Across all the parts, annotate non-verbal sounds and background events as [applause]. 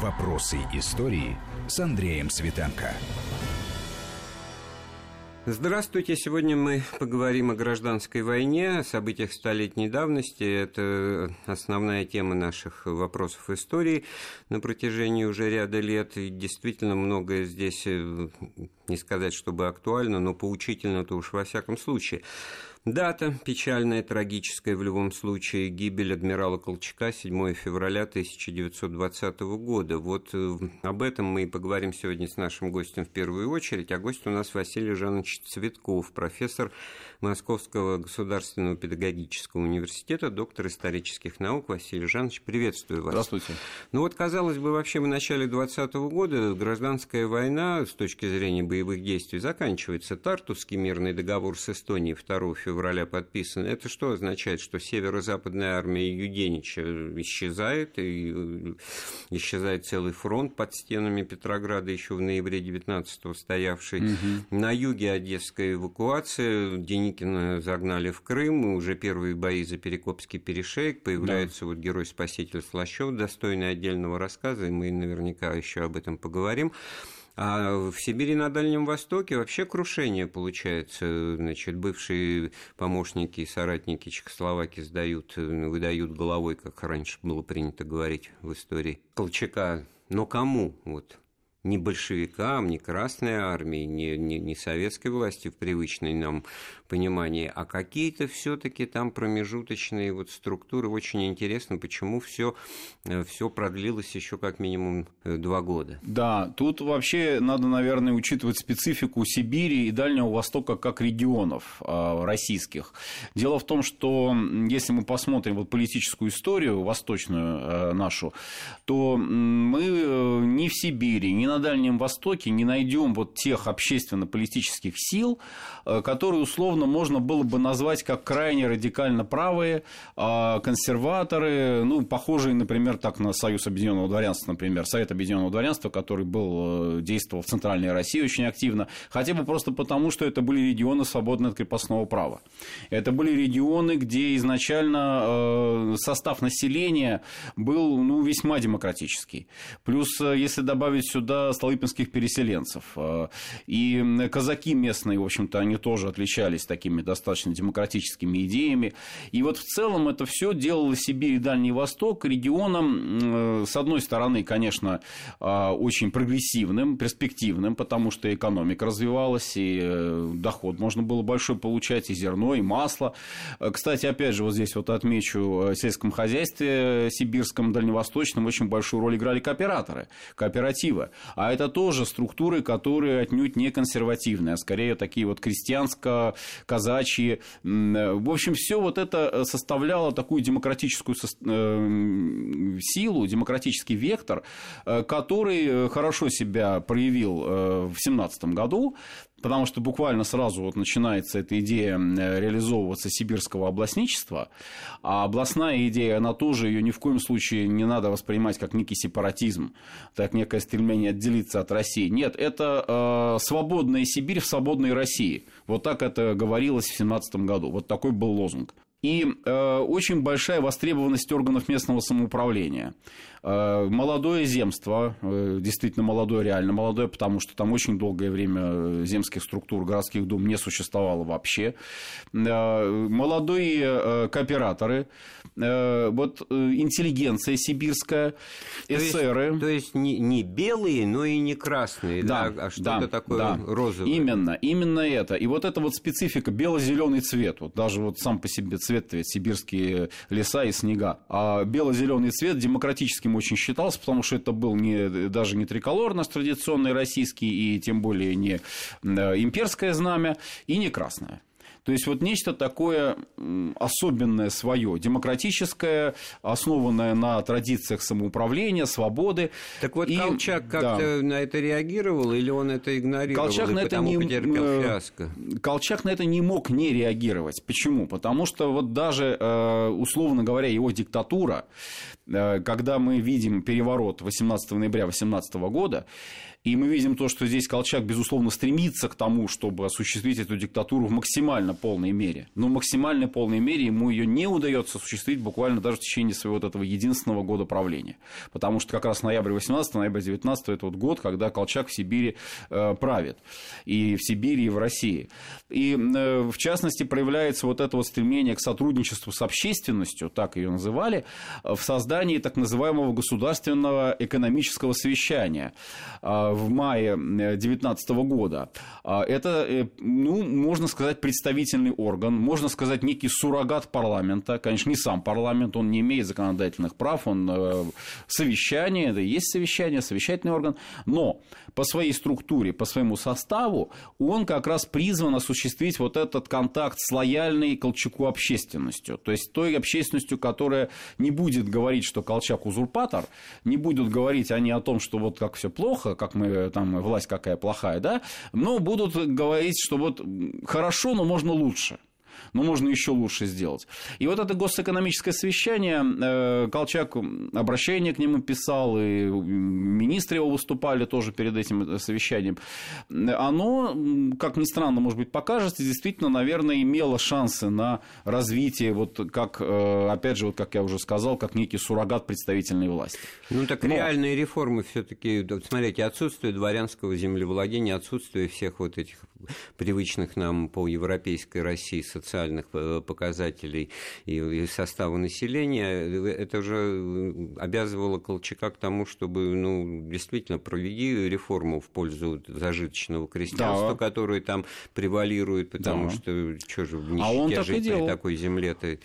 Вопросы истории с Андреем Светенко. Здравствуйте. Сегодня мы поговорим о гражданской войне, о событиях столетней давности. Это основная тема наших вопросов истории на протяжении уже ряда лет. И действительно многое здесь, э, не сказать, чтобы актуально, но поучительно-то уж во всяком случае. Дата печальная, трагическая в любом случае. Гибель адмирала Колчака 7 февраля 1920 года. Вот э, об этом мы и поговорим сегодня с нашим гостем в первую очередь. А гость у нас Василий Жанович Цветков, профессор Московского государственного педагогического университета, доктор исторических наук. Василий Жанович, приветствую вас. Здравствуйте. Ну вот, казалось бы, вообще в начале 20 года гражданская война с точки зрения боевых действий заканчивается. Тартусский мирный договор с Эстонией 2 февраля подписан. Это что означает? Что северо-западная армия Юденича исчезает, и э, исчезает целый фронт под стенами Петрограда еще в ноябре 19-го стоявший. Угу. На юге Одесская эвакуация, Деникина загнали в Крым, уже первые бои за Перекопский перешейк, появляется да. вот герой-спаситель Слащев, достойный отдельного рассказа, и мы наверняка еще об этом поговорим. А в Сибири на Дальнем Востоке вообще крушение получается. Значит, бывшие помощники и соратники Чехословакии сдают, выдают головой, как раньше было принято говорить в истории Колчака. Но кому? Вот ни большевикам, ни Красной армии, ни, ни, ни советской власти в привычной нам понимании, а какие-то все-таки там промежуточные вот структуры. Очень интересно, почему все, э, все продлилось еще как минимум э, два года. Да, тут вообще надо, наверное, учитывать специфику Сибири и Дальнего Востока как регионов э, российских. Дело в том, что если мы посмотрим вот политическую историю восточную э, нашу, то мы ни в Сибири, ни на Дальнем Востоке не найдем вот тех общественно-политических сил, которые условно можно было бы назвать как крайне радикально правые, а консерваторы, ну, похожие, например, так на Союз Объединенного Дворянства, например, Совет Объединенного Дворянства, который был, э, действовал в Центральной России очень активно, хотя бы просто потому, что это были регионы, свободные от крепостного права. Это были регионы, где изначально э, состав населения был ну, весьма демократический. Плюс, если добавить сюда столыпинских переселенцев. Э, и казаки местные, в общем-то, они тоже отличались такими достаточно демократическими идеями. И вот в целом это все делало Сибирь и Дальний Восток регионом, э, с одной стороны, конечно, э, очень прогрессивным, перспективным, потому что экономика развивалась, и доход можно было большой получать, и зерно, и масло. Кстати, опять же, вот здесь вот отмечу, в сельском хозяйстве сибирском, дальневосточном очень большую роль играли кооператоры, кооперативы а это тоже структуры, которые отнюдь не консервативные, а скорее такие вот крестьянско-казачьи. В общем, все вот это составляло такую демократическую э, силу, демократический вектор, э, который хорошо себя проявил э, в 17 году, потому что буквально сразу вот начинается эта идея реализовываться сибирского областничества, а областная идея, она тоже, ее ни в коем случае не надо воспринимать как некий сепаратизм, так некое стремление отделиться от России. Нет, это э, свободная Сибирь в свободной России. Вот так это говорилось в 17 году. Вот такой был лозунг. И э, очень большая востребованность органов местного самоуправления. Э, молодое земство, э, действительно молодое, реально молодое, потому что там очень долгое время э, земских структур, городских дум не существовало вообще. Молодые кооператоры, вот интеллигенция сибирская, эсеры. То есть, то есть не, не белые, но и не красные, да, да а что-то да, такое да. розовое. Именно, именно это. И вот эта вот специфика, бело-зеленый цвет, вот даже вот сам по себе цвет, ведь сибирские леса и снега. А бело-зеленый цвет демократическим им очень считался, потому что это был не, даже не триколор наш традиционный российский, и тем более не имперское знамя, и не красное. То есть вот нечто такое особенное свое, демократическое, основанное на традициях самоуправления, свободы. Так вот, и, Колчак как-то да. на это реагировал или он это игнорировал Колчак на это не, э, фиаско? Колчак на это не мог не реагировать. Почему? Потому что вот даже, э, условно говоря, его диктатура когда мы видим переворот 18 ноября 2018 года, и мы видим то, что здесь Колчак, безусловно, стремится к тому, чтобы осуществить эту диктатуру в максимально полной мере. Но в максимально полной мере ему ее не удается осуществить буквально даже в течение своего вот этого единственного года правления. Потому что как раз ноябрь 18, ноябрь 19 это вот год, когда Колчак в Сибири э, правит. И в Сибири, и в России. И э, в частности проявляется вот это вот стремление к сотрудничеству с общественностью, так ее называли, в создании так называемого государственного экономического совещания а, в мае 2019 года. А, это, э, ну, можно сказать, представительный орган, можно сказать, некий суррогат парламента. Конечно, не сам парламент, он не имеет законодательных прав, он э, совещание, это и есть совещание, совещательный орган, но по своей структуре, по своему составу он как раз призван осуществить вот этот контакт с лояльной Колчаку общественностью, то есть той общественностью, которая не будет говорить, что Колчак узурпатор, не будут говорить они о том, что вот как все плохо, как мы, там, власть какая плохая, да, но будут говорить, что вот хорошо, но можно лучше но можно еще лучше сделать. И вот это госэкономическое совещание, э, Колчак обращение к нему писал, и министры его выступали тоже перед этим совещанием, оно, как ни странно, может быть, покажется, действительно, наверное, имело шансы на развитие, вот как, э, опять же, вот как я уже сказал, как некий суррогат представительной власти. Ну, так Но... реальные реформы все таки смотрите, отсутствие дворянского землевладения, отсутствие всех вот этих привычных нам по европейской России социальных э, показателей и состава населения, это уже обязывало Колчака к тому, чтобы ну, действительно проведи реформу в пользу зажиточного крестьянства, да. которое там превалирует, потому да. что что же в нищете а он так жить на такой земле-то.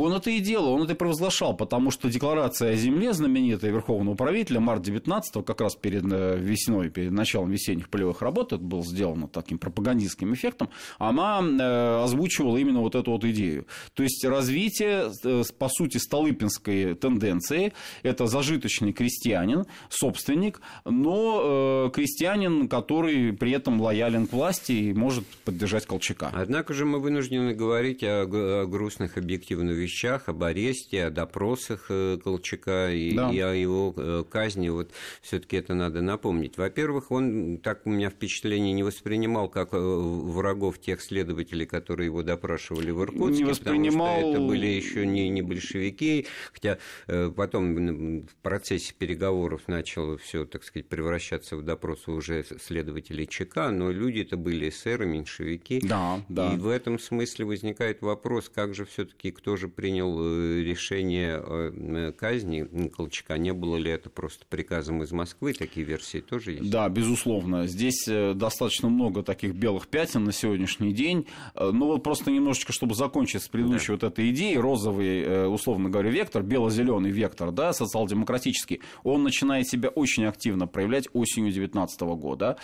Он это и делал, он это и провозглашал, потому что декларация о земле знаменитая Верховного правителя март 19 как раз перед э, весной, перед началом весенних полевых работ, это было сделано таким пропагандистским эффектом, она э, озвучивала именно вот эту вот идею. То есть развитие, э, по сути, столыпинской тенденции, это зажиточный крестьянин, собственник, но крестьянин, который при этом лоялен к власти и может поддержать Колчака. Однако же мы вынуждены говорить о грустных объективных вещах, об аресте, о допросах э, Колчака и, да. и о его э, казни. Вот все-таки это надо напомнить. Во-первых, он, так у меня впечатление, не воспринимал как э, врагов тех следователей, которые его допрашивали в Иркутске, не воспринимал... потому что это были еще не, не большевики, хотя потом в процессе переговоров начало все, так сказать, превращаться в допросы уже следователей ЧК, но люди это были эсеры, меньшевики. Да, да. И в этом смысле возникает вопрос, как же все-таки кто же принял э, решение о казни Колчака. Не было ли это просто приказом из Москвы? Такие версии тоже есть? Да, безусловно. Здесь э, достаточно много таких белых пятен на сегодняшний день. Э, ну вот просто немножечко, чтобы закончить с предыдущей да. вот этой идеей, розовый, условно говоря, вектор, бело-зеленый вектор, да, социал-демократический, он начинает себя очень активно проявлять осенью 2019 года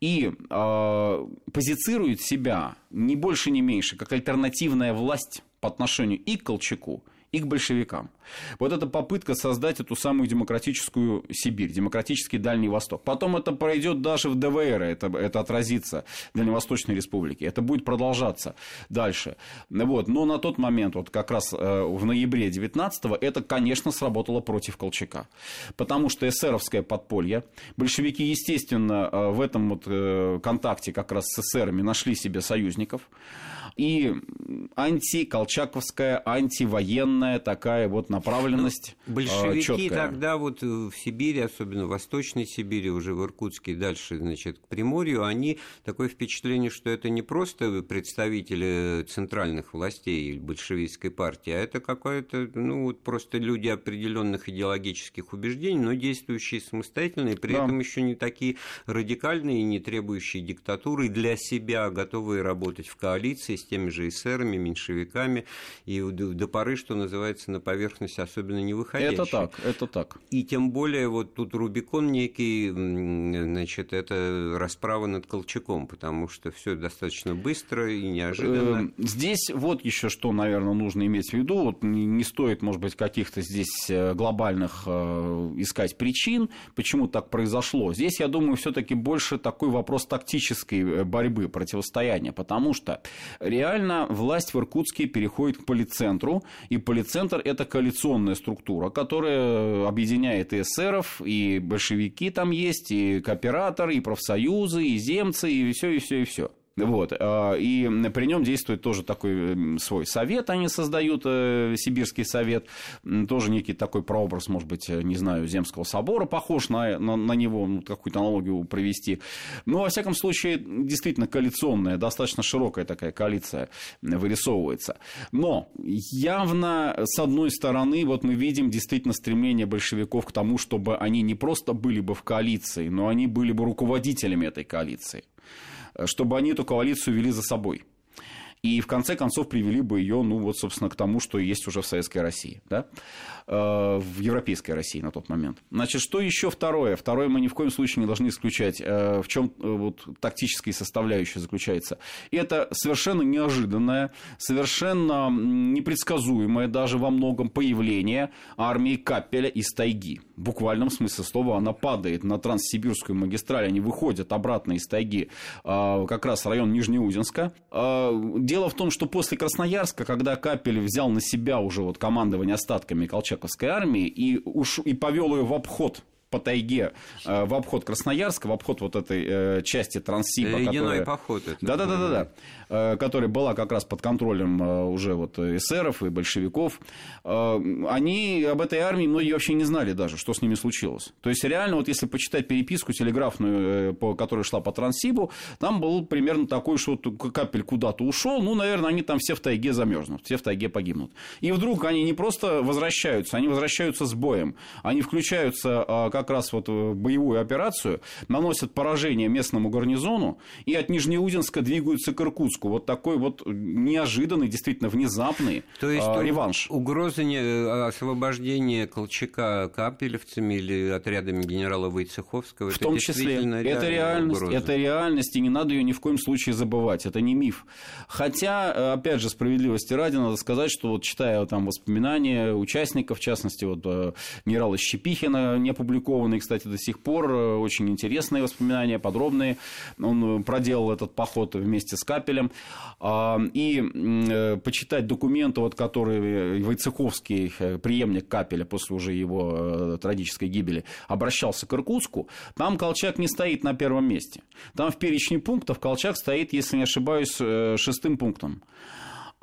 и э, позицирует себя не больше, не меньше, как альтернативная власть по отношению и к Колчаку, и к большевикам. Вот эта попытка создать эту самую демократическую Сибирь, демократический Дальний Восток. Потом это пройдет даже в ДВР, это, это отразится в Дальневосточной Республике. Это будет продолжаться дальше. Вот. Но на тот момент, вот как раз э, в ноябре 19-го, это, конечно, сработало против Колчака. Потому что эсеровское подполье, большевики, естественно, э, в этом вот э, контакте как раз с эсерами нашли себе союзников и антиколчаковская, антивоенная такая вот направленность. Ну, большевики чёткая. тогда вот в Сибири, особенно в Восточной Сибири, уже в Иркутске и дальше, значит, к Приморью, они такое впечатление, что это не просто представители центральных властей большевистской партии, а это какое-то, ну, вот просто люди определенных идеологических убеждений, но действующие самостоятельно, и при да. этом еще не такие радикальные, не требующие диктатуры для себя, готовые работать в коалиции с теми же эсерами, меньшевиками, и до поры, что называется, на поверхность особенно не выходящие. Это так, это так. И тем более вот тут Рубикон некий, значит, это расправа над Колчаком, потому что все достаточно быстро и неожиданно. Эм, здесь вот еще что, наверное, нужно иметь в виду. Вот не стоит, может быть, каких-то здесь э, глобальных э, искать причин, почему так произошло. Здесь, я думаю, все-таки больше такой вопрос тактической э, борьбы, противостояния, потому что реально власть в Иркутске переходит к полицентру, и полицентр – это коалиционная структура, которая объединяет и эсеров, и большевики там есть, и кооператор, и профсоюзы, и земцы, и все, и все, и все. Вот. А, и при нем действует тоже такой свой совет, они создают, э, Сибирский совет, тоже некий такой прообраз, может быть, э, не знаю, Земского собора, похож на, на, на него, ну, какую-то аналогию провести. Но, во всяком случае, действительно коалиционная, достаточно широкая такая коалиция вырисовывается. Но явно, с одной стороны, вот мы видим действительно стремление большевиков к тому, чтобы они не просто были бы в коалиции, но они были бы руководителями этой коалиции чтобы они эту коалицию вели за собой. И в конце концов привели бы ее, ну вот, собственно, к тому, что есть уже в Советской России. Да? Э, в европейской России на тот момент. Значит, что еще второе? Второе мы ни в коем случае не должны исключать. Э, в чем э, вот, тактическая составляющая заключается? Это совершенно неожиданное, совершенно непредсказуемое даже во многом появление армии Капеля из тайги. В буквальном смысле слова она падает на Транссибирскую магистраль, они выходят обратно из тайги, как раз район Нижнеудинска. Дело в том, что после Красноярска, когда Капель взял на себя уже вот командование остатками Колчаковской армии и, уш... и повел ее в обход по тайге э, в обход Красноярска, в обход вот этой э, части Транссиба. Ледяной которая... поход. Да-да-да. Э, которая была как раз под контролем уже вот эсеров и большевиков. Они об этой армии многие вообще не знали даже, что с ними случилось. То есть реально, вот если почитать переписку телеграфную, которая шла по Транссибу, там был примерно такой, что капель куда-то ушел, ну, наверное, они там все в тайге замерзнут, все в тайге погибнут. И вдруг они не просто возвращаются, они возвращаются с боем. Они включаются как раз вот э, боевую операцию, наносят поражение местному гарнизону и от Нижнеудинска двигаются к Иркутску. Вот такой вот неожиданный, действительно внезапный То есть а, реванш. Угроза не, э, освобождения Колчака капелевцами или отрядами генерала Войцеховского В том числе. Это реальность, угроза. это реальность, и не надо ее ни в коем случае забывать. Это не миф. Хотя, э, опять же, справедливости ради, надо сказать, что вот читая там воспоминания участников, в частности, вот генерала Щепихина, не опубликованный, кстати, до сих пор. Э, очень интересные воспоминания, подробные. Он э, проделал этот поход вместе с Капелем. А, и э, почитать документы, вот, которые Войцеховский, преемник Капеля, после уже его трагической гибели, обращался к Иркутску, там Колчак не стоит на первом месте. Там в перечне пунктов Колчак стоит, если не ошибаюсь, шестым пунктом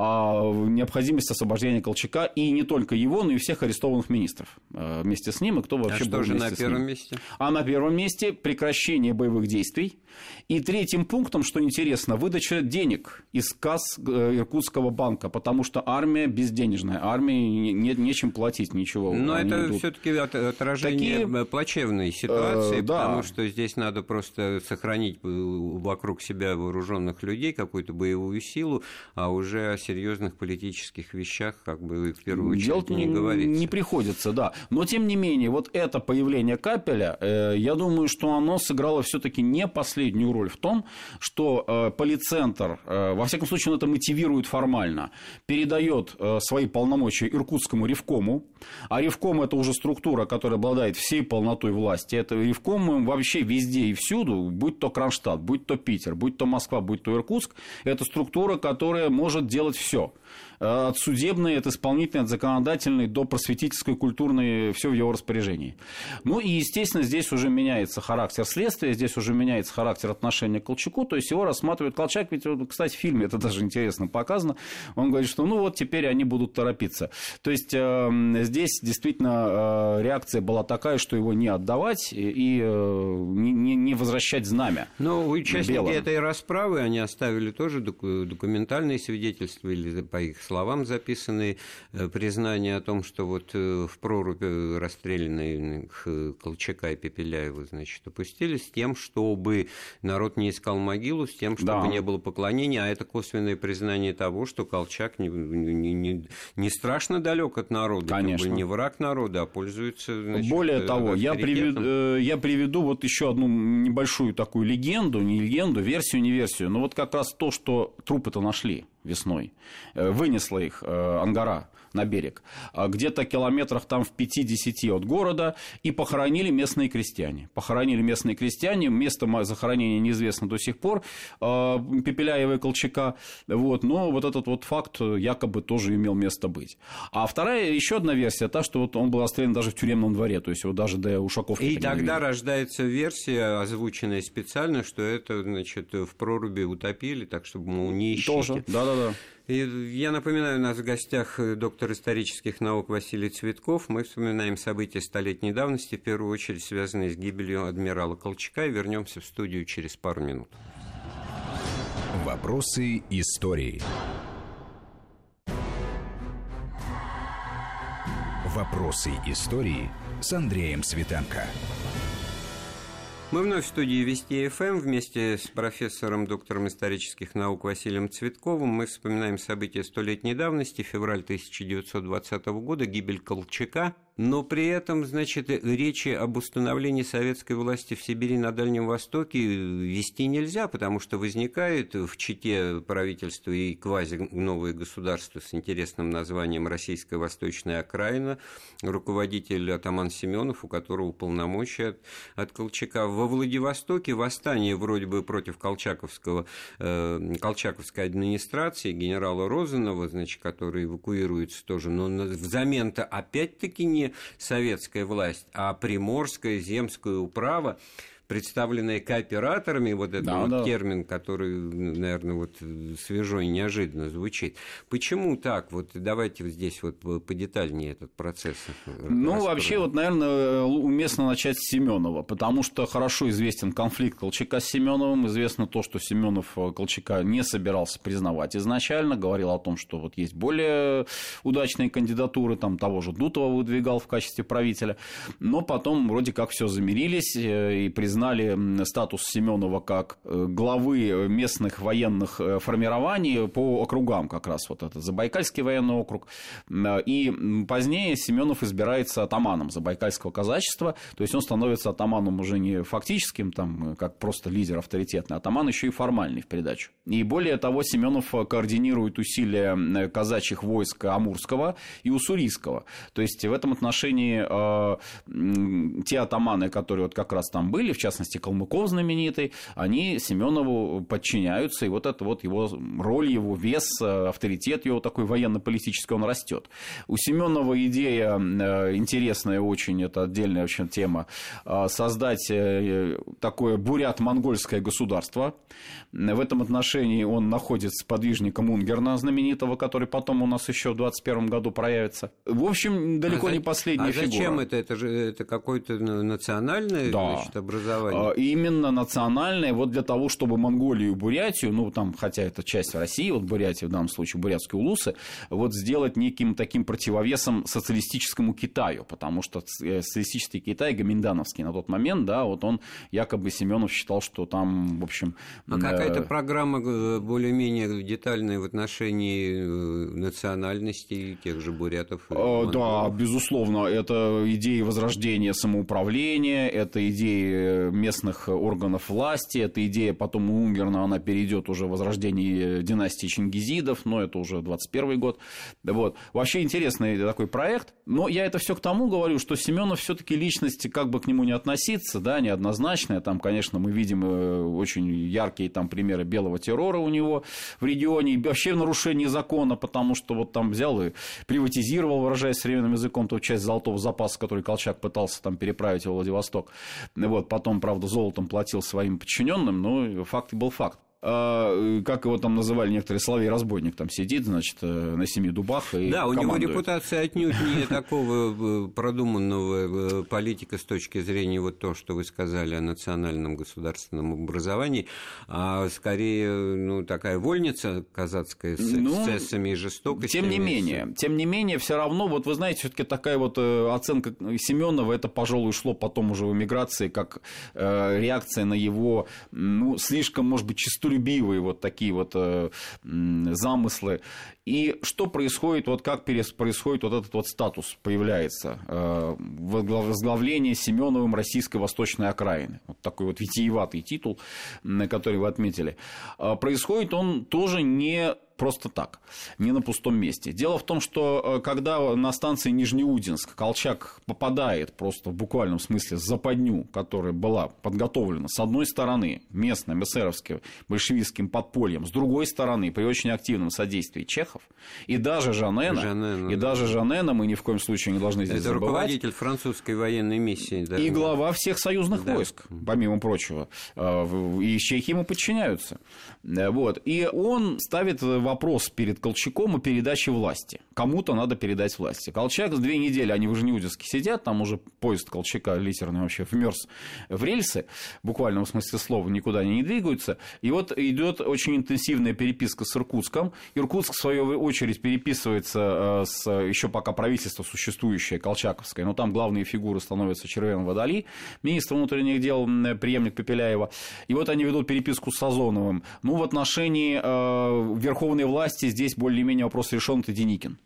необходимость освобождения Колчака и не только его, но и всех арестованных министров э, вместе с ним, и кто вообще а был что же на первом месте? А на первом месте прекращение боевых действий. И третьим пунктом, что интересно, выдача денег из касс э, Иркутского банка, потому что армия безденежная, армии не, нечем платить ничего. Но это все-таки отражение Такие... плачевной ситуации, э, да. потому что здесь надо просто сохранить вокруг себя вооруженных людей, какую-то боевую силу, а уже серьезных политических вещах, как бы в первую очередь, Делать не говорится. Не приходится, да. Но тем не менее, вот это появление капеля, э, я думаю, что оно сыграло все-таки не последнюю роль в том, что э, полицентр, э, во всяком случае, он это мотивирует формально, передает э, свои полномочия Иркутскому ревкому, а ревком это уже структура, которая обладает всей полнотой власти. Это ревком вообще везде и всюду, будь то Кронштадт, будь то Питер, будь то Москва, будь то Иркутск, это структура, которая может делать все. Э, от судебной, от исполнительной, от законодательной до просветительской, культурной, все в его распоряжении. Ну и, естественно, здесь уже меняется характер следствия, здесь уже меняется характер отношения к Колчаку, то есть его рассматривают Колчак, ведь, кстати, в фильме это даже интересно показано, он говорит, что ну вот теперь они будут торопиться. То есть э, здесь действительно э, реакция была такая, что его не отдавать и э, не, не возвращать знамя. Но участники белым. этой расправы, они оставили тоже документальные свидетельства или по их словам записаны э, признания о том, что вот э, в прорубь расстрелянных э, Колчака и Пепеляева, значит, опустились с тем, чтобы народ не искал могилу, с тем, чтобы да. не было поклонения, а это косвенное признание того, что Колчак не, не, не, не страшно далек от народа, Конечно. Как бы не враг народа, а пользуется значит, Более того, я приведу, я приведу вот еще одну небольшую такую легенду, не легенду, версию, не версию, но вот как раз то, что трупы-то нашли весной. Вынесла их Ангара на берег, а где-то километрах там в 5-10 от города, и похоронили местные крестьяне. Похоронили местные крестьяне, место захоронения неизвестно до сих пор, а, Пепеляева и Колчака, вот, но вот этот вот факт якобы тоже имел место быть. А вторая, еще одна версия, та, что вот он был расстрелян даже в тюремном дворе, то есть его даже до Ушаковки И тогда рождается версия, озвученная специально, что это, значит, в проруби утопили, так чтобы, мол, не ищите. Тоже, да-да-да. Я напоминаю, у нас в гостях э, доктор исторических наук Василий Цветков. Мы вспоминаем события столетней давности, в первую очередь связанные с гибелью адмирала Колчака, вернемся в студию через пару минут. Вопросы истории. Вопросы истории с Андреем Светенко. Мы вновь в студии Вести ФМ вместе с профессором, доктором исторических наук Василием Цветковым. Мы вспоминаем события столетней давности, февраль 1920 года, гибель Колчака – но при этом, значит, речи об установлении советской власти в Сибири на Дальнем Востоке вести нельзя, потому что возникает в Чите правительство и квази-новое государство с интересным названием Российская Восточная Окраина, руководитель атаман Семенов, у которого полномочия от, от Колчака. Во Владивостоке восстание вроде бы против Колчаковского, э, Колчаковской администрации, генерала Розанова, значит, который эвакуируется тоже, но взамен-то опять-таки не не советская власть, а приморская земская управа представленные кооператорами, вот этот да, вот да. термин, который, наверное, вот свежо и неожиданно звучит. Почему так? Вот давайте вот здесь вот подетальнее этот процесс. Ну, раскроем. вообще, вот, наверное, уместно начать с Семенова, потому что хорошо известен конфликт Колчака с Семеновым, известно то, что Семенов э, Колчака не собирался признавать изначально, говорил о том, что вот есть более удачные кандидатуры, там того же Дутова выдвигал в качестве правителя, но потом вроде как все замирились э, и признали признали статус Семенова как э, главы местных военных э, формирований по округам, как раз вот этот Забайкальский военный округ. И позднее Семенов избирается атаманом Забайкальского казачества, то есть он становится атаманом уже не фактическим, там, как просто лидер авторитетный, атаман еще и формальный в придачу. И более того, Семенов координирует усилия казачьих войск Амурского и Уссурийского. То есть в этом отношении э, те атаманы, которые вот как раз там были, в частности, частности, Калмыков знаменитый, они Семенову подчиняются, и вот это вот его роль, его вес, авторитет его такой военно-политический, он растет. У Семенова идея э, интересная очень, это отдельная вообще тема, э, создать э, такое бурят-монгольское государство. В этом отношении он находит сподвижником Унгерна знаменитого, который потом у нас еще в 21 году проявится. В общем, далеко а не последняя а фигура. зачем это? Это же это какое-то национальное да. значит, образование? Образования. Именно национальное, вот для того, чтобы Монголию и Бурятию, ну, там, хотя это часть России, вот Бурятия в данном случае, бурятские улусы, вот сделать неким таким противовесом социалистическому Китаю, потому что э, социалистический Китай, Гаминдановский на тот момент, да, вот он якобы Семенов считал, что там, в общем... А какая-то э, программа э, более-менее детальная в отношении национальности тех же бурятов? Да, безусловно, это идеи возрождения самоуправления, это идеи местных органов власти. Эта идея потом у Унгерна, она перейдет уже в возрождение династии Чингизидов, но это уже 21 год. Вот. Вообще интересный такой проект. Но я это все к тому говорю, что Семенов все-таки личность, как бы к нему не относиться, да, неоднозначная. Там, конечно, мы видим э, очень яркие там примеры белого террора у него в регионе, и вообще нарушение закона, потому что вот там взял и приватизировал, выражаясь современным языком, ту часть золотого запаса, который Колчак пытался там переправить в Владивосток. Вот, потом правда, золотом платил своим подчиненным, но факт был факт. А, как его там называли некоторые соловей-разбойник, там сидит, значит, э, на семи дубах и Да, у командует. него репутация отнюдь не [laughs] такого э, продуманного э, политика с точки зрения вот то, что вы сказали о национальном государственном образовании, а скорее, ну, такая вольница казацкая с ну, эксцессами и жестокостью. Тем не менее, тем не менее, все равно, вот вы знаете, все-таки такая вот оценка Семенова, это, пожалуй, шло потом уже в эмиграции, как реакция на его, ну, слишком, может быть, чистую честолюбивые вот такие вот э, замыслы. И что происходит, вот как происходит вот этот вот статус появляется, э, возглавление Семеновым российской восточной окраины. Вот такой вот витиеватый титул, который вы отметили. Э, происходит он тоже не просто так, не на пустом месте. Дело в том, что э, когда на станции Нижнеудинск Колчак попадает просто в буквальном смысле в западню, которая была подготовлена с одной стороны местным эсеровским большевистским подпольем, с другой стороны при очень активном содействии чехов, и даже Жанена, Жанена и да. даже Жанена мы ни в коем случае не должны здесь Это забывать. руководитель французской военной миссии. Да. И глава всех союзных да. войск, помимо прочего. Э, и чехи ему подчиняются. Э, вот. И он ставит вопрос перед Колчаком о передаче власти. Кому-то надо передать власти. Колчак с две недели, они в Ижнеудинске сидят, там уже поезд Колчака литерный вообще вмерз в рельсы, в буквальном смысле слова, никуда они не двигаются. И вот идет очень интенсивная переписка с Иркутском. Иркутск, в свою очередь, переписывается э, с еще пока правительство существующее, Колчаковское, но там главные фигуры становятся Червен Водолей, министр внутренних дел, преемник Пепеляева. И вот они ведут переписку с Сазоновым. Ну, в отношении э, верховной власти здесь более-менее вопрос решен, это Деникин.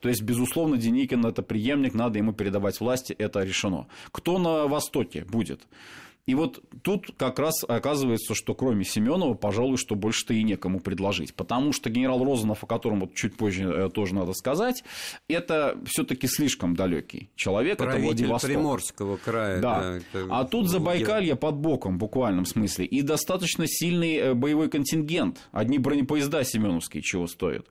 То есть, безусловно, Деникин это преемник, надо ему передавать власти, это решено. Кто на Востоке будет? И вот тут как раз оказывается, что кроме Семенова, пожалуй, что больше-то и некому предложить. Потому что генерал Розанов, о котором вот чуть позже э, тоже надо сказать, это все-таки слишком далекий человек. Правитель это Владивосток. Приморского края. Да. да это... А тут Забайкалье под боком, в буквальном смысле. И достаточно сильный э, боевой контингент. Одни бронепоезда семеновские чего стоят.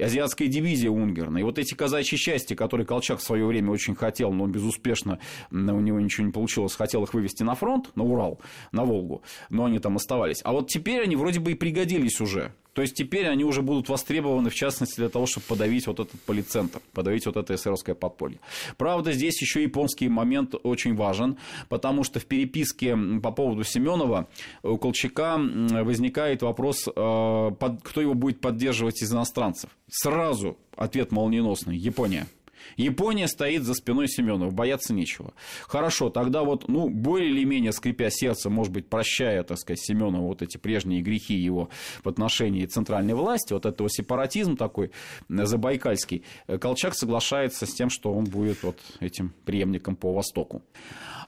Азиатская дивизия Унгерна. И вот эти казачьи части, которые Колчак в свое время очень хотел, но безуспешно у него ничего не получилось, хотел их вывести на фронт на Урал, на Волгу, но они там оставались. А вот теперь они вроде бы и пригодились уже. То есть теперь они уже будут востребованы, в частности, для того, чтобы подавить вот этот полицентр, подавить вот это эсеровское подполье. Правда, здесь еще японский момент очень важен, потому что в переписке по поводу Семенова у Колчака возникает вопрос, э, кто его будет поддерживать из иностранцев. Сразу ответ молниеносный – Япония. Япония стоит за спиной Семенова, бояться нечего. Хорошо, тогда вот, ну, более или менее скрипя сердце, может быть, прощая, так сказать, Семенову вот эти прежние грехи его в отношении центральной власти, вот этого сепаратизм такой забайкальский, Колчак соглашается с тем, что он будет вот этим преемником по Востоку.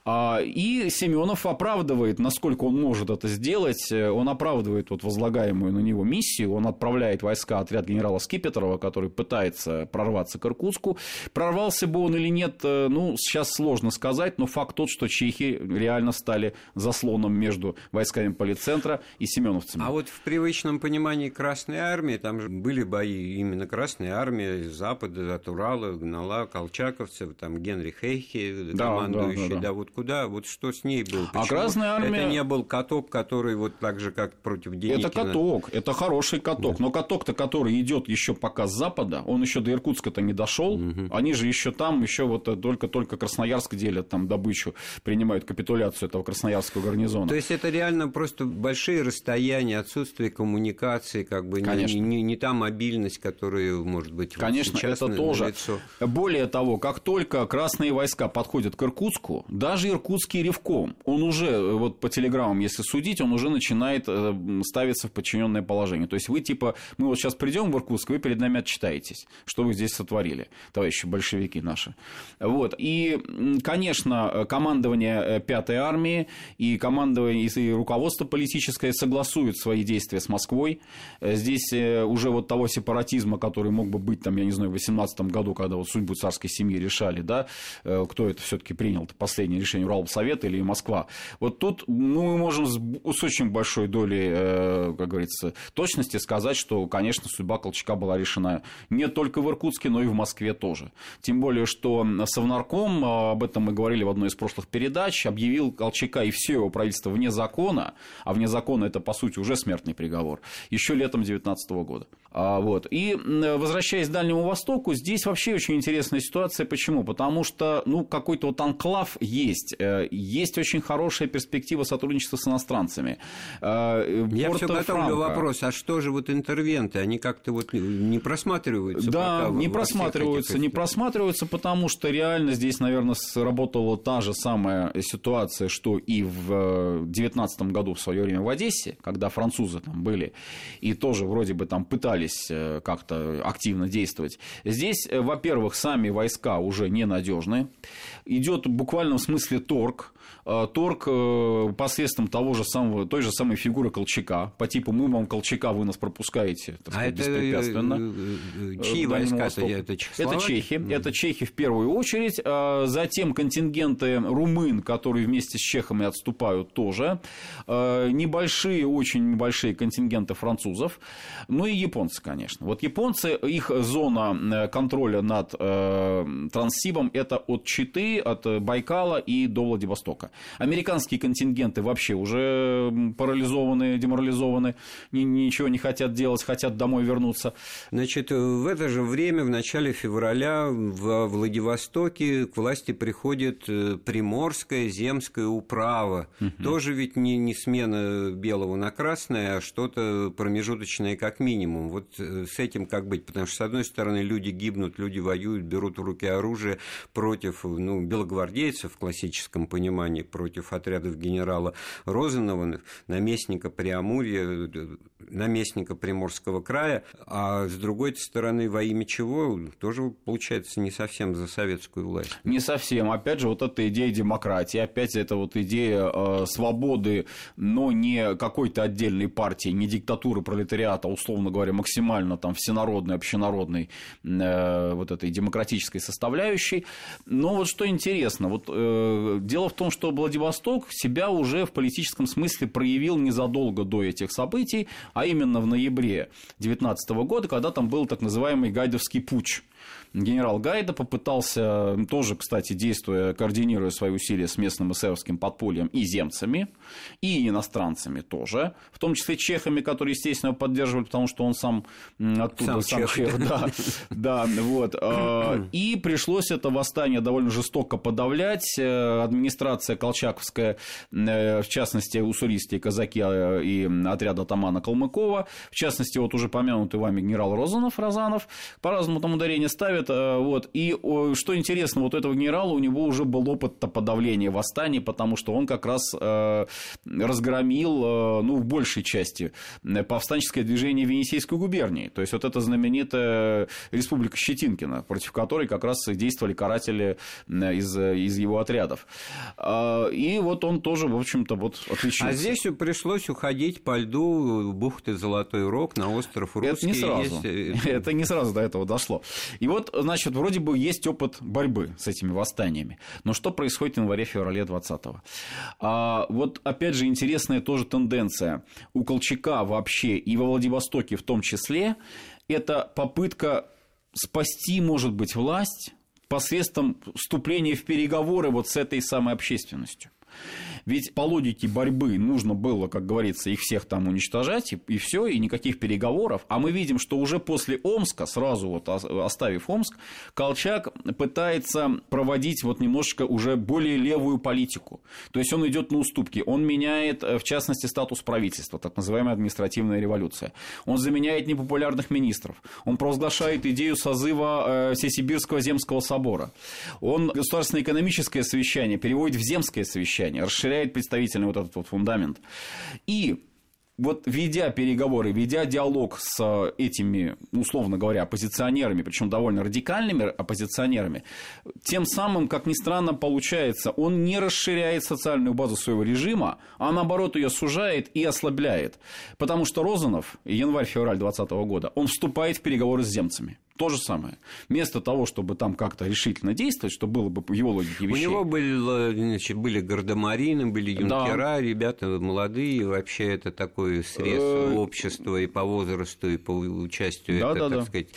А, и Семенов оправдывает, насколько он может это сделать, он оправдывает вот возлагаемую на него миссию, он отправляет войска, отряд генерала Скипетрова, который пытается прорваться к Иркутску. Прорвался бы он или нет, э, ну, сейчас сложно сказать, но факт тот, что чехи реально стали заслоном между войсками полицентра и семеновцами. А вот в привычном понимании Красной Армии, там же были бои именно Красной Армии, Запада, от Урала, гнала колчаковцев, там Генри Хейхи, да, командующий, да, да, да. да вот куда, вот что с ней было? Почему? А Красная Армия... Это не был каток, который вот так же, как против Деникина. Это каток, это хороший каток, да. но каток-то, который идет еще пока с запада, он еще до Иркутска-то не дошел, угу. Они же еще там, еще вот только-только Красноярск делят там добычу, принимают капитуляцию этого Красноярского гарнизона. То есть это реально просто большие расстояния, отсутствие коммуникации, как бы Конечно. Не, не, не та мобильность, которая может быть Конечно, вот это тоже. Более того, как только красные войска подходят к Иркутску, даже Иркутский Ревком, он уже, э, вот по телеграммам, если судить, он уже начинает э, ставиться в подчиненное положение. То есть вы типа, мы вот сейчас придем в Иркутск, вы перед нами отчитаетесь, что вы здесь сотворили, товарищи большевики наши. Вот. И, конечно, командование 5-й э, армии и командование и руководство политическое согласуют свои действия с Москвой. Здесь уже вот того сепаратизма, который мог бы быть, там, я не знаю, в 18 году, когда вот судьбу царской семьи решали, да, кто это все-таки принял, последнее решение решению Уралсовета или Москва. Вот тут ну, мы можем с, очень большой долей, э, как говорится, точности сказать, что, конечно, судьба Колчака была решена не только в Иркутске, но и в Москве тоже. Тем более, что Совнарком, э, об этом мы говорили в одной из прошлых передач, объявил Колчака и все его правительство вне закона, а вне закона это, по сути, уже смертный приговор, еще летом 2019 года. А, вот. И возвращаясь к Дальнему Востоку, здесь вообще очень интересная ситуация. Почему? Потому что ну, какой-то вот анклав есть. Э, есть очень хорошая перспектива сотрудничества с иностранцами. Э, Я все готовлю вопрос, а что же вот интервенты? Они как-то вот не просматриваются? Да, не просматриваются, не просматриваются, потому что реально здесь, наверное, сработала та же самая ситуация, что и в 2019 году в свое время в Одессе, когда французы там были и тоже вроде бы там пытались пытались как-то активно действовать. Здесь, во-первых, сами войска уже ненадежны. Идет в буквальном смысле торг Э, торг э, посредством того же самого, той же самой фигуры Колчака, по типу «мы вам Колчака, вы нас пропускаете», так сказать, а беспрепятственно. Это чьи войска? Это, это, это чехи. Mm. Это чехи в первую очередь. А затем контингенты румын, которые вместе с чехами отступают тоже. Небольшие, очень небольшие контингенты французов. Ну и японцы, конечно. Вот японцы, их зона контроля над Транссибом – это от Читы, от Байкала и до Владивостока. Американские контингенты вообще уже парализованы, деморализованы, ничего не хотят делать, хотят домой вернуться. Значит, в это же время, в начале февраля, в Владивостоке к власти приходит э, Приморская земская управа. Угу. Тоже ведь не, не смена белого на красное, а что-то промежуточное как минимум. Вот э, с этим как быть? Потому что, с одной стороны, люди гибнут, люди воюют, берут в руки оружие против ну, белогвардейцев в классическом понимании, кампании против отрядов генерала Розанова, наместника Преамурья, наместника Приморского края, а с другой стороны, во имя чего, тоже получается не совсем за советскую власть. Не совсем. Опять же, вот эта идея демократии, опять это вот идея э, свободы, но не какой-то отдельной партии, не диктатуры пролетариата, условно говоря, максимально там всенародной, общенародной э, вот этой демократической составляющей. Но вот что интересно, вот э, дело в том, что Владивосток себя уже в политическом смысле проявил незадолго до этих событий, а именно в ноябре 2019 года, когда там был так называемый Гайдовский путь генерал Гайда попытался, тоже, кстати, действуя, координируя свои усилия с местным эсеровским подпольем и земцами, и иностранцами тоже, в том числе чехами, которые, естественно, его поддерживали, потому что он сам оттуда, сам, сам чех, чех да, [laughs] да, вот. А, и пришлось это восстание довольно жестоко подавлять. Э, администрация колчаковская, э, в частности, уссурийские казаки э, и отряд атамана Калмыкова, в частности, вот уже помянутый вами генерал Розанов, Розанов, по-разному там ударение ставят. Э, вот. И что интересно, вот у этого генерала у него уже был опыт подавления восстаний, потому что он как раз э, разгромил, э, ну, в большей части, повстанческое движение в Енисейской губернии. То есть, вот эта знаменитая республика Щетинкина, против которой как раз действовали каратели из, из его отрядов. И вот он тоже, в общем-то, вот отличился. А здесь пришлось уходить по льду бухты Золотой Рог на остров Русский. Это не сразу. Есть... [laughs] Это не сразу до этого дошло. И вот значит, вроде бы есть опыт борьбы с этими восстаниями. Но что происходит в январе-феврале 20-го? А, вот, опять же, интересная тоже тенденция. У Колчака вообще и во Владивостоке в том числе это попытка спасти, может быть, власть посредством вступления в переговоры вот с этой самой общественностью. Ведь по логике борьбы нужно было, как говорится, их всех там уничтожать, и, и все, и никаких переговоров. А мы видим, что уже после Омска, сразу вот оставив Омск, Колчак пытается проводить вот немножечко уже более левую политику. То есть он идет на уступки, он меняет, э, в частности, статус правительства, так называемая административная революция. Он заменяет непопулярных министров. Он провозглашает идею созыва э, Всесибирского земского собора. Он государственное экономическое совещание переводит в земское совещание, расширяет расширяет представительный вот этот вот фундамент. И вот ведя переговоры, ведя диалог с этими, условно говоря, оппозиционерами, причем довольно радикальными оппозиционерами, тем самым, как ни странно, получается, он не расширяет социальную базу своего режима, а наоборот ее сужает и ослабляет. Потому что Розанов, январь-февраль 2020 года, он вступает в переговоры с земцами. То же самое. Вместо того, чтобы там как-то решительно действовать, что было бы его логике вещей. У него были, значит, были гардемарины, были юнкера, да. ребята молодые, вообще это такой срез э, общества и по возрасту, и по участию. Да, это, да, так да. сказать,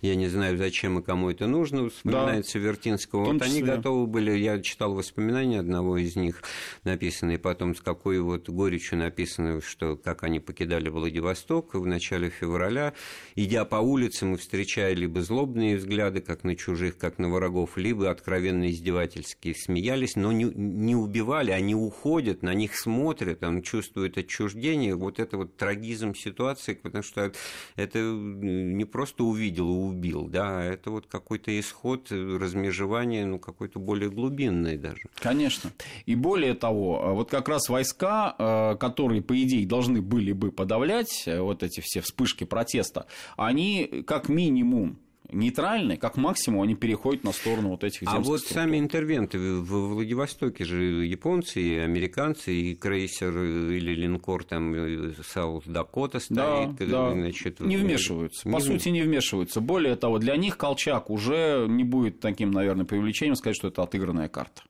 я не знаю, зачем и кому это нужно, вспоминается да. Вертинского. Вот они готовы были, я читал воспоминания одного из них, написанные потом с какой вот горечью написано, что как они покидали Владивосток в начале февраля, идя по улице, мы встречали либо злобные взгляды, как на чужих, как на врагов, либо откровенно издевательски смеялись, но не, не убивали, они уходят, на них смотрят, он чувствует отчуждение. Вот это вот трагизм ситуации, потому что это не просто увидел и убил, да, а это вот какой-то исход размежевания, ну, какой-то более глубинный даже. Конечно. И более того, вот как раз войска, э, которые, по идее, должны были бы подавлять э, вот эти все вспышки протеста, они как минимум нейтральны, как максимум они переходят на сторону вот этих А вот структур. сами интервенты в Владивостоке же японцы, и американцы, и крейсер или линкор там Саут Дакота стоит. Да, да. Значит, не вмешиваются. Не... По сути, не вмешиваются. Более того, для них Колчак уже не будет таким, наверное, привлечением сказать, что это отыгранная карта.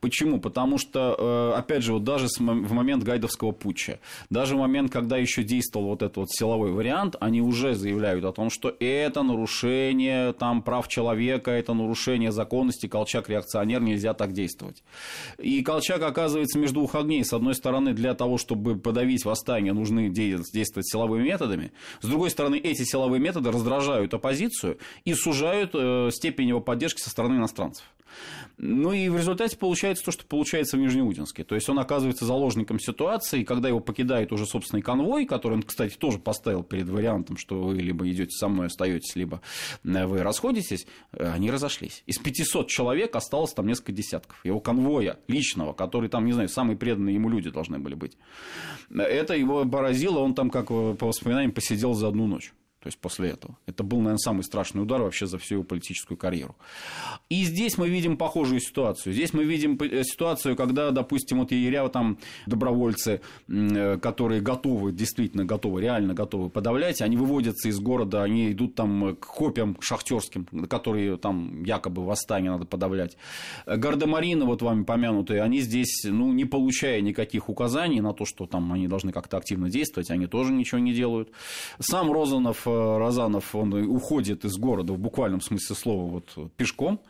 Почему? Потому что, э, опять же, вот даже в момент гайдовского путча, даже в момент, когда еще действовал вот этот вот силовой вариант, они уже заявляют о том, что это нарушение там, прав человека, это нарушение законности, Колчак реакционер, нельзя так действовать. И Колчак оказывается между двух огней. С одной стороны, для того, чтобы подавить восстание, нужны действовать силовыми методами. С другой стороны, эти силовые методы раздражают оппозицию и сужают э, степень его поддержки со стороны иностранцев. Ну и в результате получается то, что получается в Нижнеудинске. То есть он оказывается заложником ситуации, и когда его покидает уже собственный конвой, который он, кстати, тоже поставил перед вариантом, что вы либо идете со мной, остаетесь, либо э, вы расходитесь, э, они разошлись. Из 500 человек осталось там несколько десятков. Его конвоя личного, который там, не знаю, самые преданные ему люди должны были быть. Это его поразило, он там, как по воспоминаниям, посидел за одну ночь то есть после этого. Это был, наверное, самый страшный удар вообще за всю его политическую карьеру. И здесь мы видим похожую ситуацию. Здесь мы видим э, ситуацию, когда, допустим, вот егеря, там, добровольцы, э, которые готовы, действительно готовы, реально готовы подавлять, они выводятся из города, они идут там к копьям шахтерским, которые там якобы восстание надо подавлять. Гардемарины, вот вами помянутые, они здесь, ну, не получая никаких указаний на то, что там они должны как-то активно действовать, они тоже ничего не делают. Сам Розанов Розанов, он уходит из города в буквальном смысле слова вот, пешком,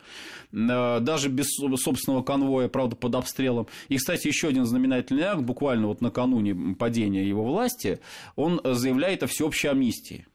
э, даже без собственного конвоя, правда, под обстрелом. И, кстати, еще один знаменательный акт, буквально вот накануне падения его власти, он заявляет о всеобщей амнистии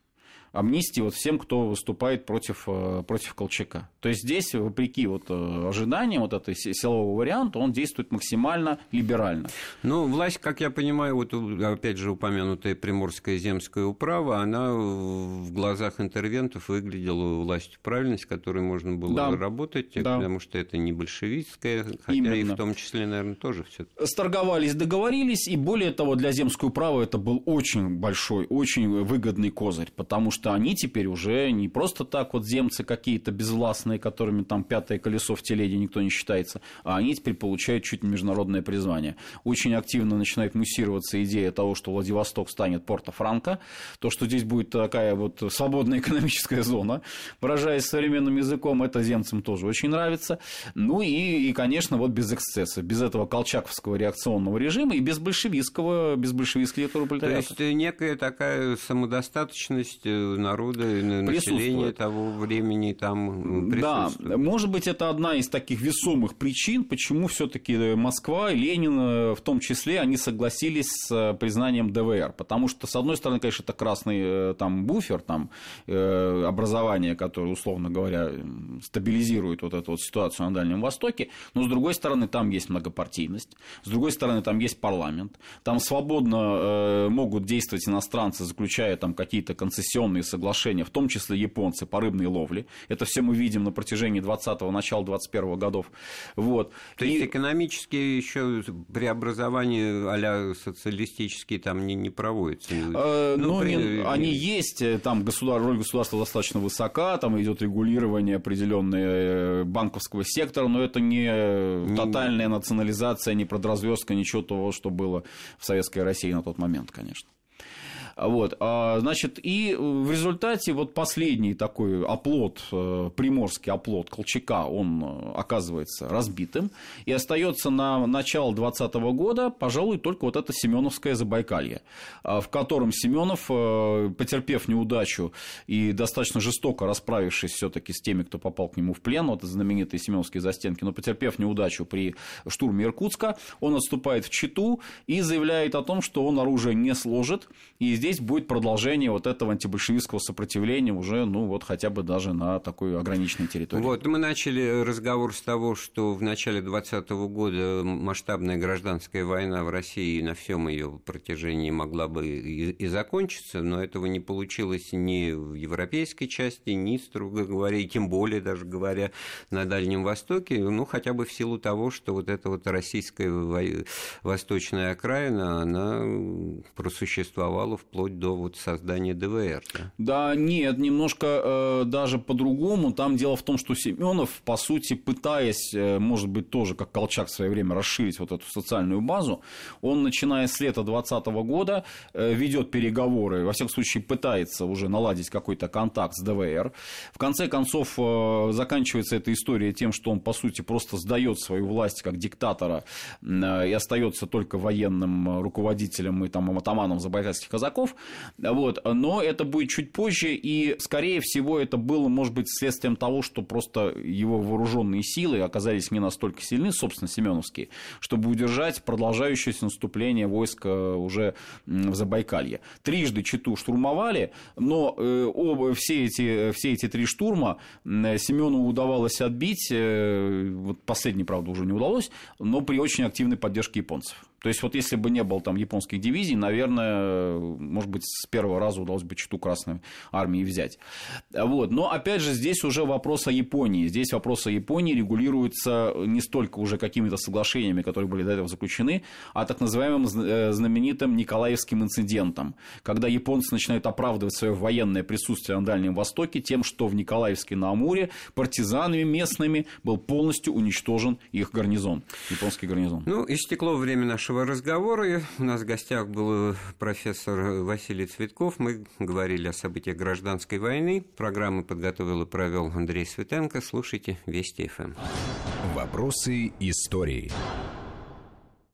амнистии вот всем, кто выступает против, э, против Колчака. То есть здесь, вопреки вот э, ожиданиям вот этой силового варианта, он действует максимально либерально. Ну, власть, как я понимаю, вот опять же упомянутая Приморская земская управа, она в глазах интервентов выглядела властью правильность, которой можно было да. работать, да. потому что это не большевистская, хотя Именно. и в том числе, наверное, тоже все. Сторговались, договорились, и более того, для земской управы это был очень большой, очень выгодный козырь, потому что что они теперь уже не просто так вот земцы какие-то безвластные, которыми там пятое колесо в телеге никто не считается, а они теперь получают чуть не международное призвание. Очень активно начинает муссироваться идея того, что Владивосток станет Порто-Франко, то, что здесь будет такая вот свободная экономическая зона, выражаясь современным языком, это земцам тоже очень нравится. Ну и, и конечно, вот без эксцесса, без этого колчаковского реакционного режима и без большевистского, без большевистского пролетариата. То есть некая такая самодостаточность э, народа, населения того времени там Да, может быть, это одна из таких весомых причин, почему все таки Москва и Ленин э, в том числе, они согласились с э, признанием ДВР, потому что, с одной стороны, конечно, это красный э, там буфер, там образование, которое, условно говоря, стабилизирует вот эту вот ситуацию на Дальнем Востоке, но, с другой стороны, там есть многопартийность, с другой стороны, там есть парламент, там свободно могут действовать иностранцы, заключая там какие-то концессионные международные соглашения, в том числе японцы по рыбной ловле. Это все мы видим на протяжении 20-го, начала 21-го годов. Вот. То и... есть экономические еще преобразования а социалистические там не, не проводятся? Э, ну, ну, при... не, они есть, э, там государ... роль государства достаточно высока, там идет регулирование определенное э, банковского сектора, но это не, не тотальная национализация, не продразверстка, ничего того, что было в Советской России на тот момент, конечно. Вот, а, значит, и в результате вот последний такой оплот, э, приморский оплот Колчака, он э, оказывается разбитым, и остается на начало 2020 года, пожалуй, только вот это Семеновское Забайкалье, а, в котором Семенов, э, потерпев неудачу и достаточно жестоко расправившись все-таки с теми, кто попал к нему в плен, вот знаменитые Семеновские застенки, но потерпев неудачу при штурме Иркутска, он отступает в Читу и заявляет о том, что он оружие не сложит, и здесь здесь будет продолжение вот этого антибольшевистского сопротивления уже, ну, вот хотя бы даже на такой ограниченной территории. Вот, мы начали разговор с того, что в начале 2020 года масштабная гражданская война в России на всем ее протяжении могла бы и, закончиться, но этого не получилось ни в европейской части, ни, строго говоря, и тем более даже говоря, на Дальнем Востоке, ну, хотя бы в силу того, что вот эта вот российская восточная окраина, она просуществовала вплоть до вот создания ДВР. Да, да нет, немножко э, даже по-другому. Там дело в том, что Семенов, по сути, пытаясь, э, может быть, тоже, как Колчак в свое время, расширить вот эту социальную базу, он, начиная с лета 2020 года, э, ведет переговоры, во всяком случае, пытается уже наладить какой-то контакт с ДВР. В конце концов, э, заканчивается эта история тем, что он, по сути, просто сдает свою власть как диктатора э, и остается только военным руководителем и там атаманом забайкальских казаков. Вот. Но это будет чуть позже, и, скорее всего, это было, может быть, следствием того, что просто его вооруженные силы оказались не настолько сильны, собственно, семеновские, чтобы удержать продолжающееся наступление войска уже в Забайкалье. Трижды Читу штурмовали, но э, оба, все, эти, все эти три штурма Семенову удавалось отбить, э, вот последний, правда, уже не удалось, но при очень активной поддержке японцев. То есть, вот если бы не было там японских дивизий, наверное, может быть, с первого раза удалось бы читу Красной Армии взять. Вот. Но, опять же, здесь уже вопрос о Японии. Здесь вопрос о Японии регулируется не столько уже какими-то соглашениями, которые были до этого заключены, а так называемым э, знаменитым Николаевским инцидентом, когда японцы начинают оправдывать свое военное присутствие на Дальнем Востоке тем, что в Николаевске на Амуре партизанами местными был полностью уничтожен их гарнизон, японский гарнизон. Ну, истекло время нашего нашего разговора. У нас в гостях был профессор Василий Цветков. Мы говорили о событиях гражданской войны. Программу подготовил и провел Андрей Светенко. Слушайте Вести ФМ. Вопросы истории.